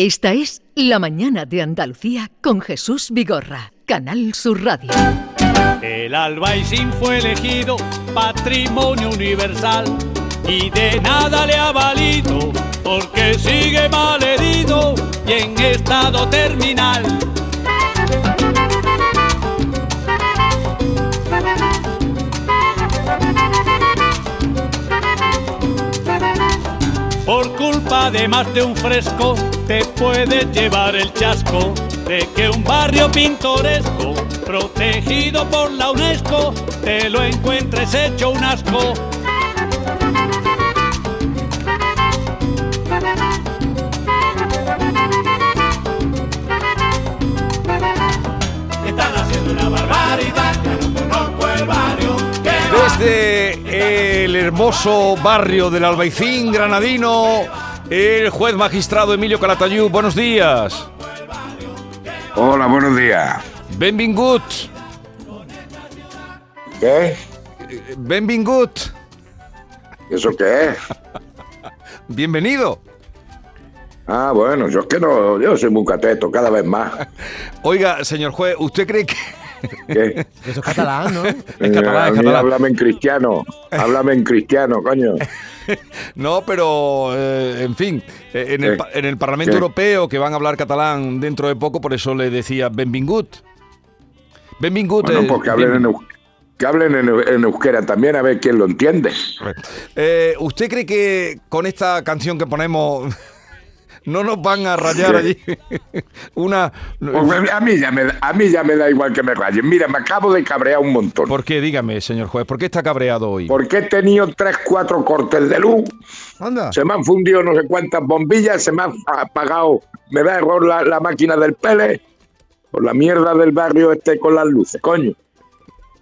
Esta es La Mañana de Andalucía con Jesús Vigorra, Canal Sur Radio. El Albaicín fue elegido patrimonio universal y de nada le ha valido porque sigue mal herido y en estado terminal. Culpa de un fresco te puedes llevar el chasco de que un barrio pintoresco protegido por la UNESCO te lo encuentres hecho un asco. Están haciendo una barbaridad, ya no conozco el barrio. Desde el hermoso barrio del Albaicín granadino, el juez magistrado Emilio Calatayud. Buenos días. Hola, buenos días. Benvingut. ¿Qué? Benvingut. ¿Eso qué es? Bienvenido. Ah, bueno, yo es que no, yo soy muy cateto cada vez más. Oiga, señor juez, ¿usted cree que... ¿Qué? Eso es catalán, ¿no? Es catalán, es catalán. Háblame en cristiano, háblame en cristiano, coño. No, pero, eh, en fin, eh, en el, Parlamento ¿Qué? Europeo, que van a hablar catalán dentro de poco, por eso le decía Benvingut. Benvingut. Bueno, eh, pues que hablen, que hablen en, eu- en euskera también, a ver quién lo entiende. Eh, ¿Usted cree que con esta canción que ponemos no nos van a rayar allí una... Pues a, mí ya me, da- a mí ya me da igual que me rayen. Mira, me acabo de cabrear un montón. ¿Por qué? Dígame, señor juez, ¿por qué está cabreado hoy? Porque he tenido tres, cuatro cortes de luz Anda. Se me han fundido no sé cuántas bombillas, se me ha apagado, me da error la, la máquina del pele, por la mierda del barrio este con las luces, coño.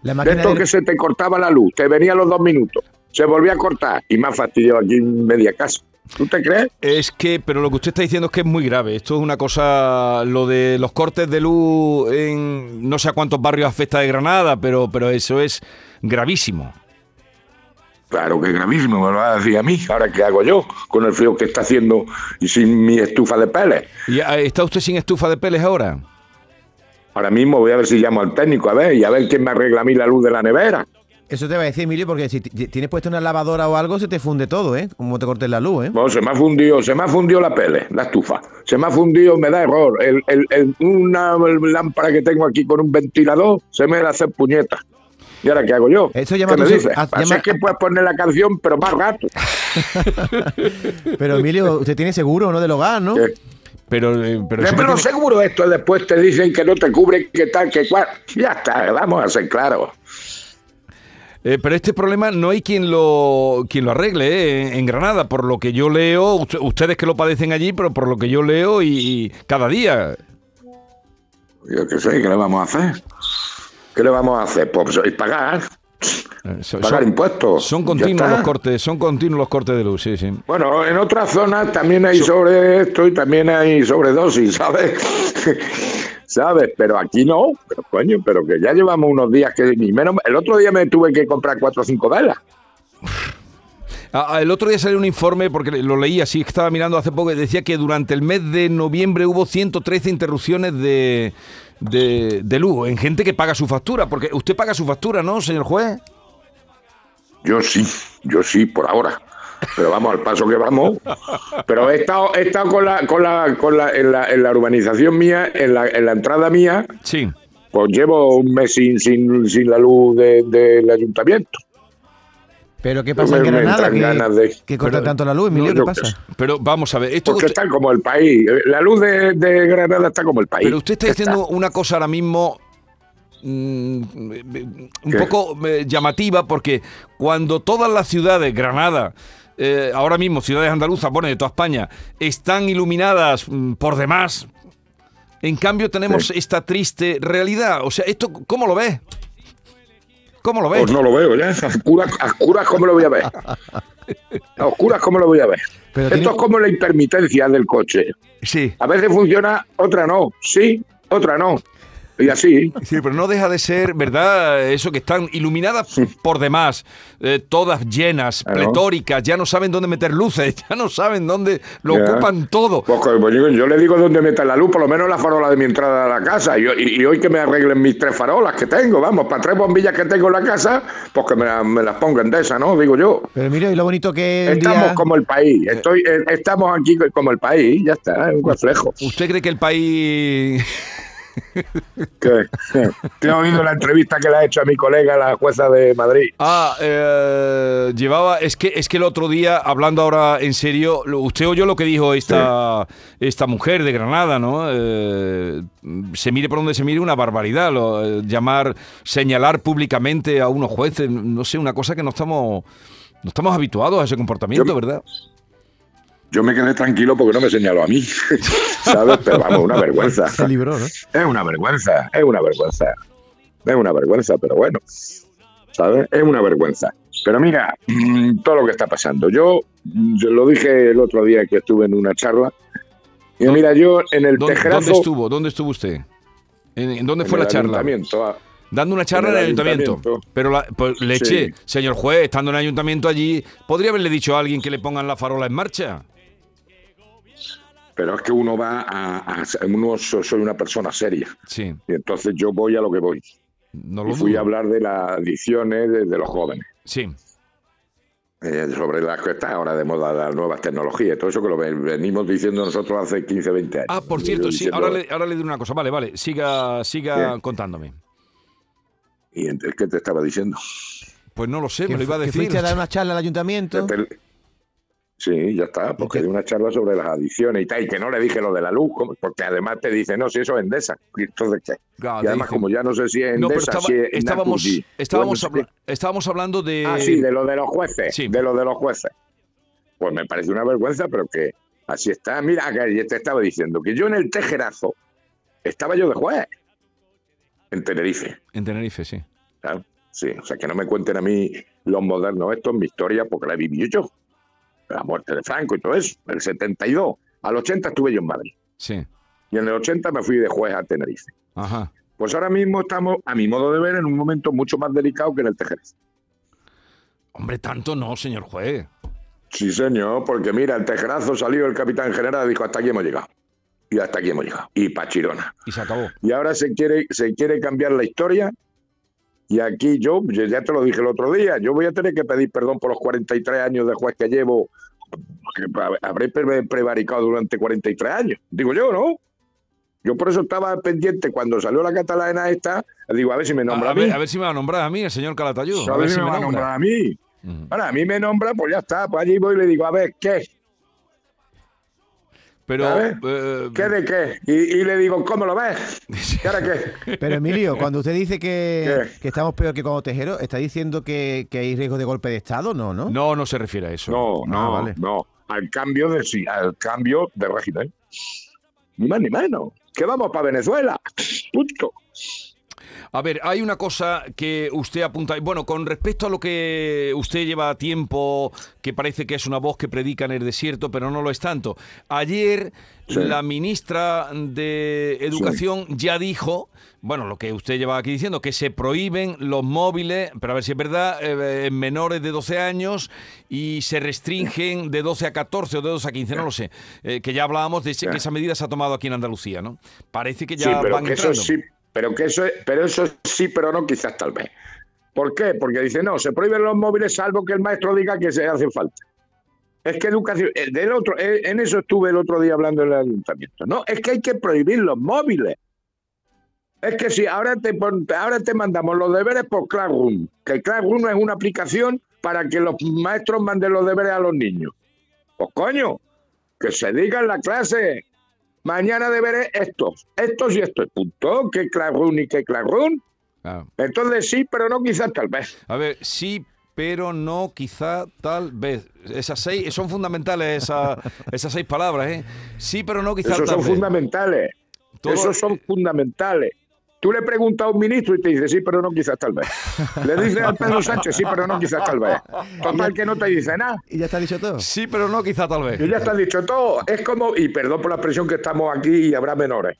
La De esto del- que se te cortaba la luz, te venía a los dos minutos, se volvía a cortar y me ha fastidiado aquí en media casa. ¿Tú te crees? Es que, pero lo que usted está diciendo es que es muy grave. Esto es una cosa, lo de los cortes de luz en no sé a cuántos barrios afecta de Granada, pero, pero eso es gravísimo. Claro que es gravísimo, me lo va a decir a mí. Ahora, ¿qué hago yo con el frío que está haciendo y sin mi estufa de pele? ¿Y ah, está usted sin estufa de peles ahora? Ahora mismo voy a ver si llamo al técnico, a ver, y a ver quién me arregla a mí la luz de la nevera. Eso te va a decir, Emilio, porque si tienes puesto una lavadora o algo, se te funde todo, ¿eh? Como te cortes la luz, ¿eh? Bueno, se me ha fundido, se me ha fundido la pele, la estufa. Se me ha fundido, me da error. El, el- el- una lámpara que tengo aquí con un ventilador se me la hace puñeta. ¿Y ahora qué hago yo? Eso llama ¿Qué me dices? Así llama- es que puedes poner la canción, pero más rato. Pero, Emilio, usted tiene seguro, ¿no? Del hogar, ¿no? ¿Qué? Pero, eh, pero Pero, tiene- seguro esto después te dicen que no te cubre, que tal, que cual. Ya está, vamos a ser claros. Eh, pero este problema no hay quien lo, quien lo arregle eh, en, Granada, por lo que yo leo, usted- ustedes que lo padecen allí, pero por lo que yo leo y, y cada día. Yo qué sé, ¿qué le vamos a hacer? ¿Qué le vamos a hacer? Pues pagar, eh, son- pagar impuestos. Son continuos los cortes, son continuos los cortes de luz, sí, sí. Bueno, en otras zonas también hay sobre esto y también hay sobredosis, ¿sabes? ¿Sabes? Pero aquí no. Pero coño, pero que ya llevamos unos días que ni menos. El otro día me tuve que comprar cuatro o cinco velas. Ah, ah, el otro día salió un informe, porque lo leí así, estaba mirando hace poco, y decía que durante el mes de noviembre hubo 113 interrupciones de, de, de luz en gente que paga su factura, porque usted paga su factura, ¿no, señor juez? Yo sí, yo sí, por ahora. Pero vamos al paso que vamos. Pero he estado, he estado con la, con la, con la, en la, en la urbanización mía, en la, en la entrada mía, Sí. pues llevo un mes sin, sin, sin la luz de- del ayuntamiento. Pero ¿qué pasa en Me- Granada? Que, ganas de- que corta Pero- tanto la luz, Emilio, No, ¿qué pasa? sé. Pero vamos a ver, esto que Porque usted- está como el país. La luz de, de Granada está como el país. pero usted está diciendo una cosa ahora mismo mm, un ¿Qué? poco eh, llamativa, porque cuando todas las ciudades, Granada, eh, ahora mismo ciudades andaluzas, bueno, de toda España, están iluminadas mm, por demás, en cambio tenemos Sí. esta triste realidad. O sea, ¿esto cómo lo ves? ¿Cómo lo ves? Pues no lo veo, ya. A oscuras, a oscuras, ¿cómo lo voy a ver? A oscuras, ¿cómo lo voy a ver? Pero Esto tiene- es como la intermitencia del coche. Sí. A veces funciona, otra no. Sí, otra no. Y así. Sí, pero no deja de ser, ¿verdad? Eso que están iluminadas por demás, eh, todas llenas, Claro. pletóricas, ya no saben dónde meter luces, ya no saben dónde lo Ya. ocupan todo. Pues, pues, yo, yo le digo dónde meter la luz, por lo menos la farola de mi entrada a la casa. Y, y- y hoy que me arreglen mis tres farolas que tengo, vamos, para tres bombillas que tengo en la casa, pues que me, la- me las pongan de esa, ¿no? Digo yo. Pero mire, y lo bonito que Estamos día... como el país, estoy, eh, estamos aquí como el país, ya está, es un reflejo. ¿Usted cree que el país... ¿Qué? Te he oído la entrevista que le ha hecho a mi colega, la jueza de Madrid. Ah, eh, llevaba, es que es que el otro día, hablando ahora en serio, usted oyó lo que dijo esta, esta mujer de Granada, ¿no? Eh, se mire por donde se mire, una barbaridad, lo- eh, llamar, señalar públicamente a unos jueces, no sé, una cosa que no estamos, no estamos habituados a ese comportamiento, Yo- ¿verdad? Yo me quedé tranquilo porque no me señaló a mí, ¿sabes? Pero vamos, una vergüenza. Se libró, ¿no? Es una vergüenza, es una vergüenza. Es una vergüenza, pero bueno, ¿sabes? Es una vergüenza. Pero mira, mm, todo lo que está pasando. Yo, mm, yo lo dije el otro día que estuve en una charla. Y ¿Dó- mira, yo en el ¿Dónde, tejerazo. dónde estuvo? ¿Dónde estuvo usted? ¿En, en dónde en fue la el charla? ayuntamiento, ah, Dando una charla En el el ayuntamiento. ayuntamiento. Pero la- pues, le Sí. eché, señor juez, estando en el ayuntamiento allí, ¿podría haberle dicho a alguien que le pongan la farola en marcha? Pero es que uno va a. a- uno so- soy una persona seria. Sí, Y entonces yo voy a lo que voy. no Y lo fui dudo. a hablar de las adicciones de, de los jóvenes. Sí, eh, sobre las que está ahora de moda las nuevas tecnologías, todo eso que lo ven- venimos diciendo nosotros hace 15, 20 años. Ah, por Y cierto, sí, ahora le, ahora le digo una cosa. Vale, vale, siga, siga contándome. ¿Y entonces qué te estaba diciendo? Pues no lo sé, me lo iba a fu- que decir. fuiste a dar una charla al ayuntamiento. Te- Sí, ya está, porque di una charla sobre las adicciones y tal, y que no le dije lo de la luz, porque además te dice, no, si eso es Endesa. ¿Y entonces qué? Claro, y además, como ya no sé si es No, pero Endesa, estaba- si es estábamos, Naturgy, estábamos, habla- estábamos hablando de... Ah, sí, de lo de los jueces. Sí. De lo de los jueces. Pues me parece una vergüenza, pero que así está. Mira, que te estaba diciendo que yo en el tejerazo estaba yo de juez en Tenerife. En Tenerife, sí. Claro, sí, o sea, que no me cuenten a mí los modernos, esto es mi historia porque la he vivido yo. La muerte de Franco y todo eso, el 72. Al 80 estuve yo en Madrid. Sí. Y en el 80 me fui de juez a Tenerife. Ajá. Pues ahora mismo estamos, a mi modo de ver, en un momento mucho más delicado que en el Tejerazo. Hombre, tanto no, señor juez. Sí, señor, porque mira, el Tejerazo salió el capitán general y dijo, hasta aquí hemos llegado. Y hasta aquí hemos llegado. Y Pachirona. Y se acabó. Y ahora se quiere, se quiere cambiar la historia. Y aquí yo, ya te lo dije el otro día, yo voy a tener que pedir perdón por los 43 años de juez que llevo. que habré pre- prevaricado durante 43 años. Digo yo, ¿no? Yo por eso estaba pendiente cuando salió la catalana esta. Digo, a ver si me nombra a a, mí. ver, a ver si me va a nombrar a mí, el señor Calatayud. A ver si me va a nombrar a mí. Ahora, a mí me nombra, pues ya está. Pues allí voy y le digo, a ver, ¿qué? Pero... Eh, ¿Qué de qué? Y, y le digo, ¿cómo lo ves? ¿Y ahora qué? Pero Emilio, cuando usted dice que, ¿Qué? que estamos peor que cuando Tejero, ¿está diciendo que, que hay riesgo de golpe de Estado? No, ¿no? No, no se refiere a eso. No, Ah, no, vale. no. Al cambio de sí, al cambio de régimen. Ni más ni menos. Que vamos para Venezuela. Punto. A ver, hay una cosa que usted apunta. Bueno, con respecto a lo que usted lleva tiempo, que parece que es una voz que predica en el desierto, pero no lo es tanto. Ayer Sí. la ministra de Educación ya dijo, bueno, lo que usted lleva aquí diciendo, que se prohíben los móviles, pero a ver si es verdad, eh, en menores de 12 años y se restringen de 12 a 14 o de 12 a 15, no lo sé. Eh, que ya hablábamos de que esa medida se ha tomado aquí en Andalucía, ¿no? Parece que ya sí, pero van que entrando. Pero que eso, pero eso sí, pero no quizás tal vez. ¿Por qué? Porque dice, no, se prohíben los móviles salvo que el maestro diga que se hace falta. Es que educación, eh, del otro, eh, en eso estuve el otro día hablando en el ayuntamiento. No, es que hay que prohibir los móviles. Es que si ahora te, ahora te mandamos los deberes por Classroom, que Classroom es una aplicación para que los maestros manden los deberes a los niños. Pues coño, que se diga en la clase, mañana deberes estos, estos y estos. Punto, que Classroom y que Classroom. Claro. Entonces sí, pero no quizás tal vez. A ver, sí, pero no, quizá, tal vez. Esas seis, son fundamentales esa- esas seis palabras, ¿eh? Sí, pero no, quizá, Esos tal son vez. fundamentales. Todo- Esos son fundamentales. Tú le preguntas a un ministro y te dice sí, pero no quizás tal vez. Le dices al Pedro Sánchez sí, pero no quizás tal vez. Total que no te dice nada. ¿Y ya está dicho todo? Sí, pero no, quizá, tal vez. Y ya está dicho todo. Es como, y perdón por la expresión que estamos aquí y habrá menores.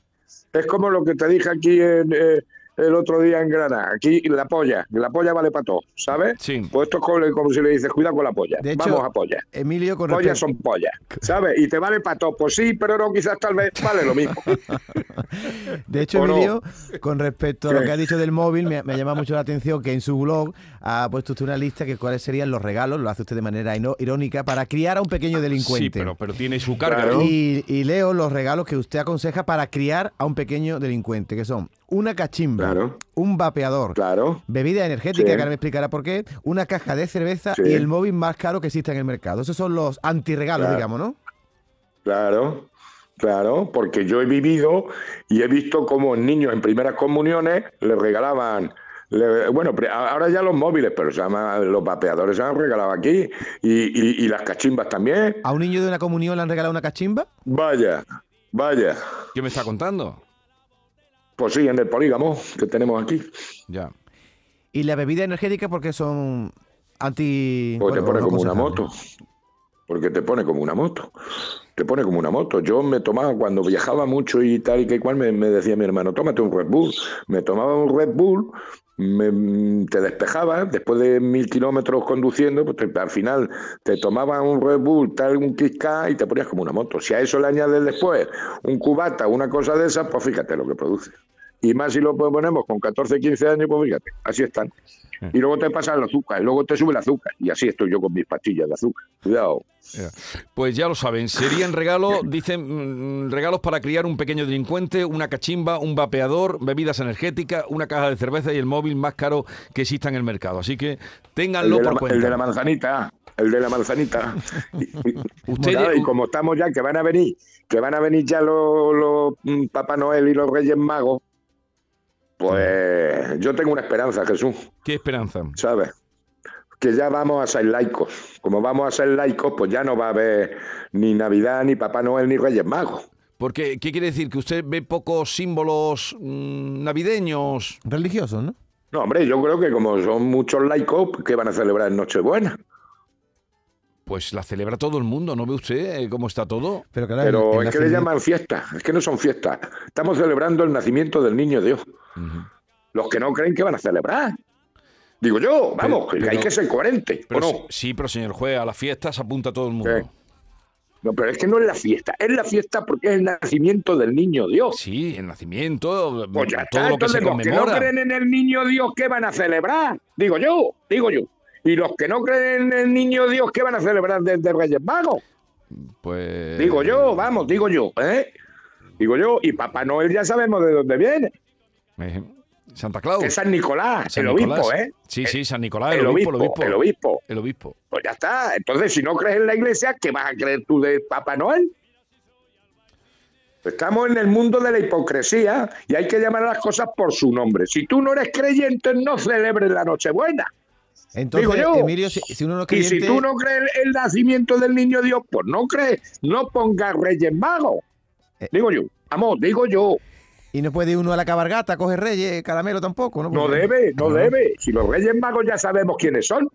Es como lo que te dije aquí en, eh, el otro día en Granada. Aquí la polla, la polla vale para todo, ¿sabes? Sí. Pues esto es como, como si le dices, cuida con la polla. De hecho, Vamos a polla. Emilio, con Pollas son pollas, ¿sabes? Y te vale para todo. Pues sí, pero no, quizás tal vez vale lo mismo. de hecho. Emilio, con respecto a lo ¿Qué? que ha dicho del móvil, me, me llama mucho la atención que en su blog ha puesto usted una lista que cuáles serían los regalos, lo hace usted de manera irónica, para criar a un pequeño delincuente. Sí, pero, pero tiene su carga. Claro. ¿no? Y, y leo los regalos que usted aconseja para criar a un pequeño delincuente, que son una cachimba, Claro. un vapeador, Claro. bebida energética, Sí. que ahora me explicará por qué, una caja de cerveza Sí. y el móvil más caro que existe en el mercado. Esos son los antirregalos, Claro. digamos, ¿no? Claro, claro, porque yo he vivido y he visto cómo niños en primeras comuniones le regalaban, bueno, ahora ya los móviles, pero se llama, los vapeadores se han regalado aquí y, y- y las cachimbas también. ¿A un niño de una comunión le han regalado una cachimba? Vaya, vaya. ¿Qué me está contando? Pues sí, en el polígamo que tenemos aquí. Ya. ¿Y la bebida energética porque son anti... Pues te pone como una moto. Porque te pone como una moto. Te pone como una moto. Yo me tomaba, cuando viajaba mucho y tal y que cual, me, decía mi hermano, tómate un Red Bull. Me tomaba un Red Bull, me- te despejaba, después de mil kilómetros conduciendo, pues al final te tomaba un Red Bull, tal, un Kick y te ponías como una moto. Si a eso le añades después un cubata, una cosa de esas, pues fíjate lo que produce. Y más si lo ponemos con 14, 15 años, pues fíjate, así están. Y luego te pasa el azúcar, y luego te sube el azúcar. Y así estoy yo con mis pastillas de azúcar. Cuidado. Pues ya lo saben, serían regalos, dicen, mm, regalos para criar un pequeño delincuente, una cachimba, un vapeador, bebidas energéticas, una caja de cerveza y el móvil más caro que exista en el mercado. Así que ténganlo la, por cuenta. el de la manzanita. El de la manzanita. Y, y- como estamos ya, que van a venir, que van a venir ya los, los, mm, Papá Noel y los Reyes Magos, pues yo tengo una esperanza, Jesús, ¿Qué esperanza? ¿sabes? Que ya vamos a ser laicos. Como vamos a ser laicos, pues ya no va a haber ni Navidad, ni Papá Noel, ni Reyes Magos. Porque, ¿qué quiere decir? ¿Que usted ve pocos símbolos mm, navideños? Religiosos, ¿no? No, hombre, yo creo que como son muchos laicos, ¿qué van a celebrar en Nochebuena? Pues la celebra todo el mundo, ¿no ve usted eh, cómo está todo? Pero, claro, Pero el- el es que le llaman fiesta, es que no son fiestas. Estamos celebrando el nacimiento del niño Dios. Los que no creen que van a celebrar. Digo yo, vamos, Pero- que hay pero- que ser coherente, ¿o Pero, no? sí- pero señor juez, a las fiestas apunta todo el mundo. Sí. No, pero es que no es la fiesta, es la fiesta porque es el nacimiento del niño Dios. Sí, el nacimiento, Pues ya todo está, lo que se entonces los que no conmemora. creen en el niño Dios, ¿qué van a celebrar? Digo yo, digo yo. Y los que no creen en el niño Dios, ¿qué van a celebrar desde Reyes Magos? Pues... Digo yo, vamos, digo yo, ¿eh? Digo yo, y Papá Noel ya sabemos de dónde viene. Eh, Santa Claus. Es San Nicolás, San el obispo. ¿eh? Sí, sí, San Nicolás, el, obispo, el obispo. El obispo. Pues ya está. Entonces, si no crees en la iglesia, ¿qué vas a creer tú de Papá Noel? Estamos en el mundo de la hipocresía y hay que llamar a las cosas por su nombre. Si tú no eres creyente, no celebres la Nochebuena. Entonces, Digo yo. Emilio, si, si uno no Y si tú no crees el nacimiento del niño Dios, pues no crees, no pongas Reyes Magos. Eh. Digo yo, vamos, digo yo, Y no puede ir uno a la cabargata, coge reyes, caramelo tampoco, ¿no? debe, no Ah. debe. Si los Reyes Magos ya sabemos quiénes son.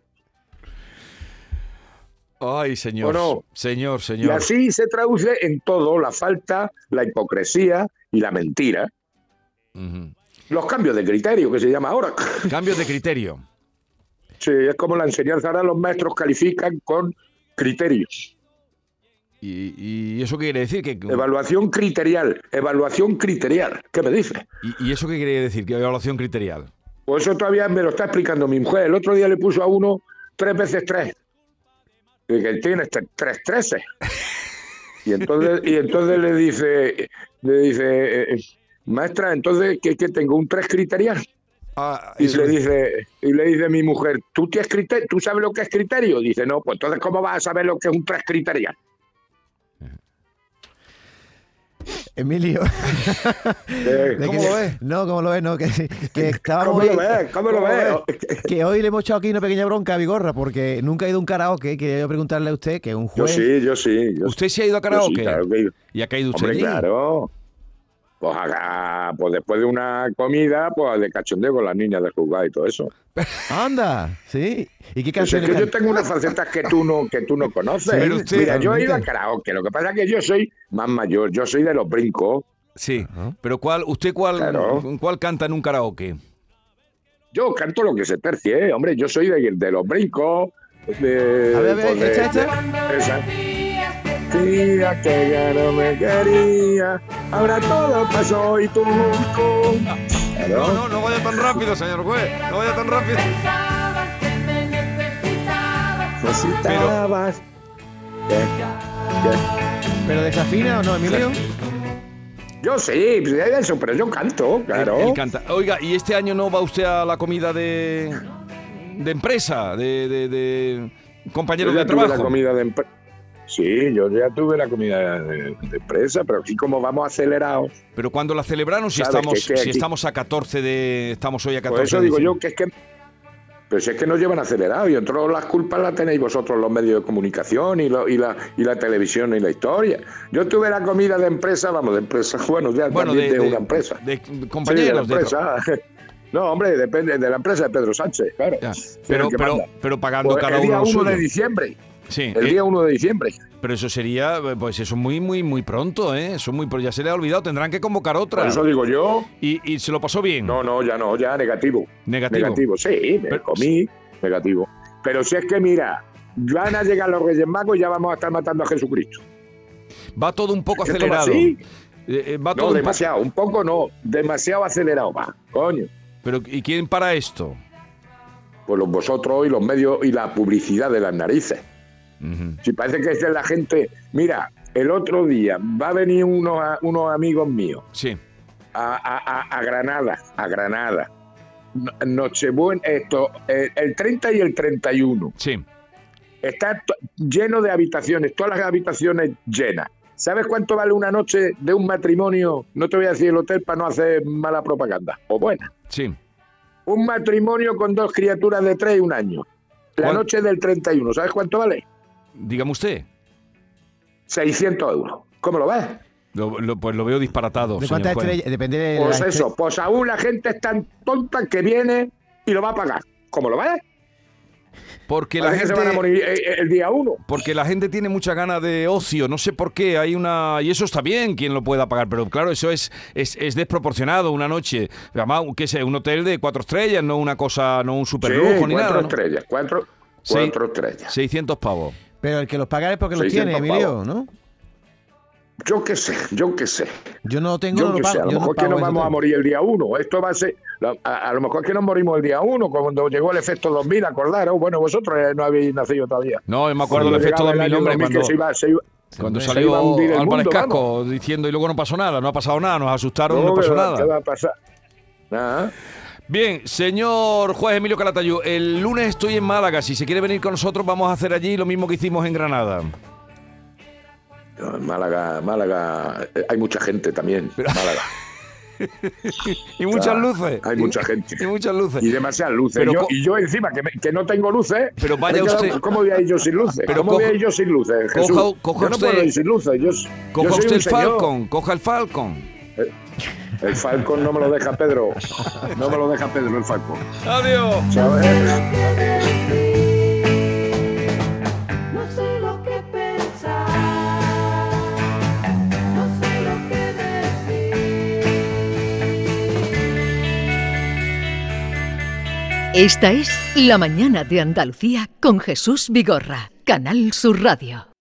Ay, señor. ¿O no? Señor, Y señor. así se traduce en todo la falta, la hipocresía y la mentira. Los cambios de criterio que se llama ahora. Cambio de criterio. Sí, es como la enseñanza ahora los maestros califican con criterios. ¿Y, y eso qué quiere decir? Que, Evaluación criterial, evaluación criterial. ¿Qué me dice? ¿y, y eso qué quiere decir? Que evaluación criterial. Pues eso todavía me lo está explicando mi mujer. El otro día le puso a uno tres veces tres. Y que tiene este- tres treces. Y entonces, y entonces le dice, le dice, eh, maestra, entonces, ¿qué, qué tengo? ¿Un tres criterial? Ah, Y le dice, y le dice mi mujer, ¿tú tienes criterio? ¿Tú sabes lo que es criterio? Dice, no, pues entonces ¿cómo vas a saber lo que es un tres criterial? Emilio. Eh, de ¿Cómo que- lo ves? No, ¿cómo lo ves? No, que, que estábamos ¿Cómo lo ves? ¿Cómo lo ves? Que hoy le hemos echado aquí una pequeña bronca a Vigorra porque nunca ha ido a un karaoke. Quería yo preguntarle a usted, que es un Yo juez. sí, yo sí. Yo ¿Usted se ha ido a yo sí, karaoke? claro que- ¿Y ha caído usted Hombre, allí? claro. Pues acá, pues después de una comida, pues de cachondeo con las niñas del juzgado y todo eso. Anda, sí. ¿Y qué Pues es canciones que yo tengo unas facetas que tú no, que tú no conoces. Sí, pero usted- Mira, yo he ido a karaoke. Lo que pasa es que yo soy más mayor, yo soy de los brincos. Sí, pero ¿cuál, usted cuál, Claro. cuál canta en un karaoke? Yo canto lo que se tercie, ¿eh? hombre. Yo soy de, de los brincos. De, A ver, a ver, pues, de- echa, echa. Esa. Tía que ya no me quería, ahora todo pasó y tú. tú. Claro. no, no vaya tan rápido, señor juez, no vaya tan rápido. Necesitabas. ¿Qué? ¿Qué? ¿Pero desafina o no, Emilio? Yo sí, pues, es eso, pero yo canto, claro. Él, él canta. Oiga, ¿y este año no va usted a la comida de, de empresa, de, de- de compañeros de tuve la trabajo? comida de empresa. Sí, yo ya tuve la comida de, de empresa, pero aquí como vamos acelerados, Pero cuando la celebraron, si estamos, que- que si estamos a 14 de, estamos hoy a 14 por eso de digo yo que es que... Pero si es que nos llevan acelerados y entre las culpas las tenéis vosotros los medios de comunicación y, lo- y, la, y la televisión y la historia. Yo tuve la comida de empresa, vamos, de empresa, bueno, ya Bueno, también de, de, una empresa. de de compañeros la de tra- empresa. No, hombre, depende de la empresa de Pedro Sánchez, claro. Ya, Pero, pero, pero pagando Pues cada el día uno lo 1 de diciembre. Sí, El eh, día 1 de diciembre. pero eso sería, pues eso es muy, muy, muy pronto, ¿eh? Eso es muy, ya se le ha olvidado, tendrán que convocar Por otra. eso digo yo, Y, y se lo pasó bien. no, no, ya no, ya negativo. Negativo. Negativo, sí, me Pero- comí, negativo. Pero si es que, mira, van a llegar los Reyes Magos y ya vamos a estar matando a Jesucristo. Va todo un poco ¿Esto va acelerado. así? Eh, eh, va todo No, un po- demasiado, un poco no, demasiado acelerado va, coño. Pero ¿y quién para esto? Pues los vosotros y los medios y la publicidad de las narices. Si parece que es de la gente. Mira, el otro día va a venir unos, unos amigos míos Sí. a, a- a- a Granada, a Granada. No- Nochebuena, esto, eh, el 30 y el 31. Sí. Está lleno de habitaciones, todas las habitaciones llenas. ¿Sabes cuánto vale una noche de un matrimonio? No te voy a decir el hotel para no hacer mala propaganda. O buena. Sí. Un matrimonio con dos criaturas de tres y un año. La ¿Cuán- noche del 31. ¿Sabes cuánto vale? Dígame usted. 600 euros. ¿Cómo lo ves? Lo- lo- pues lo veo disparatado. ¿De señor estrellas? Depende de Pues la eso, pues aún la gente es tan tonta que viene y lo va a pagar. ¿Cómo lo ves? Porque la Parece que se van a gente. morir eh, eh, el día uno. Porque la gente tiene mucha ganas de ocio, no sé por qué, hay una... Y eso está bien, quien lo pueda pagar, pero claro, eso es, es, es desproporcionado, una noche. Además, que sea un hotel de cuatro estrellas, no una cosa, no un super Sí, lujo ni cuatro nada. ¿no? estrellas, cuatro, Sí. cuatro estrellas. 600 pavos. Pero el que los paga es porque los 600 tiene, Emilio, pavos. ¿no? Yo qué sé, yo qué sé. Yo no tengo, Yo no lo qué sé, a lo yo no mejor que ese vamos a morir el día uno. Esto va a ser. A, a lo mejor que nos morimos el día uno, cuando llegó el efecto 2000, acordaros. Bueno, vosotros eh, no habéis nacido todavía. No, yo me acuerdo del efecto llegaba el 2000, año hombre, 2000 que cuando, se iba- se iba- cuando se salió Álvarez Casco diciendo y luego no pasó nada, no ha pasado nada, nos asustaron, no, No, pasó ¿qué va- nada. ¿Qué va a pasar? Nada. Bien, señor juez Emilio Calatayud, el lunes estoy en Málaga. Si se quiere venir con nosotros, vamos a hacer allí lo mismo que hicimos en Granada. En Málaga, Málaga, eh, hay mucha gente también. Málaga. Y muchas sea, luces. hay mucha gente. Y muchas luces. Y demasiadas luces. Pero Yo- co- y yo encima, que, me- que no tengo luces. Pero vaya usted- ¿Cómo voy a ir yo sin luces? Pero ¿Cómo voy a ir yo sin luces, Jesús? coja- coja yo no usted- puedo ir sin luces. Yo, Coja yo soy usted el. Falcon, coja el Falcon. El Falcon no me lo deja Pedro. No me lo deja Pedro el Falcon. Adiós. ¿Sabes? No sé lo que pensar, no sé lo que decir. Esta es La Mañana de Andalucía con Jesús Vigorra, Canal Sur Radio.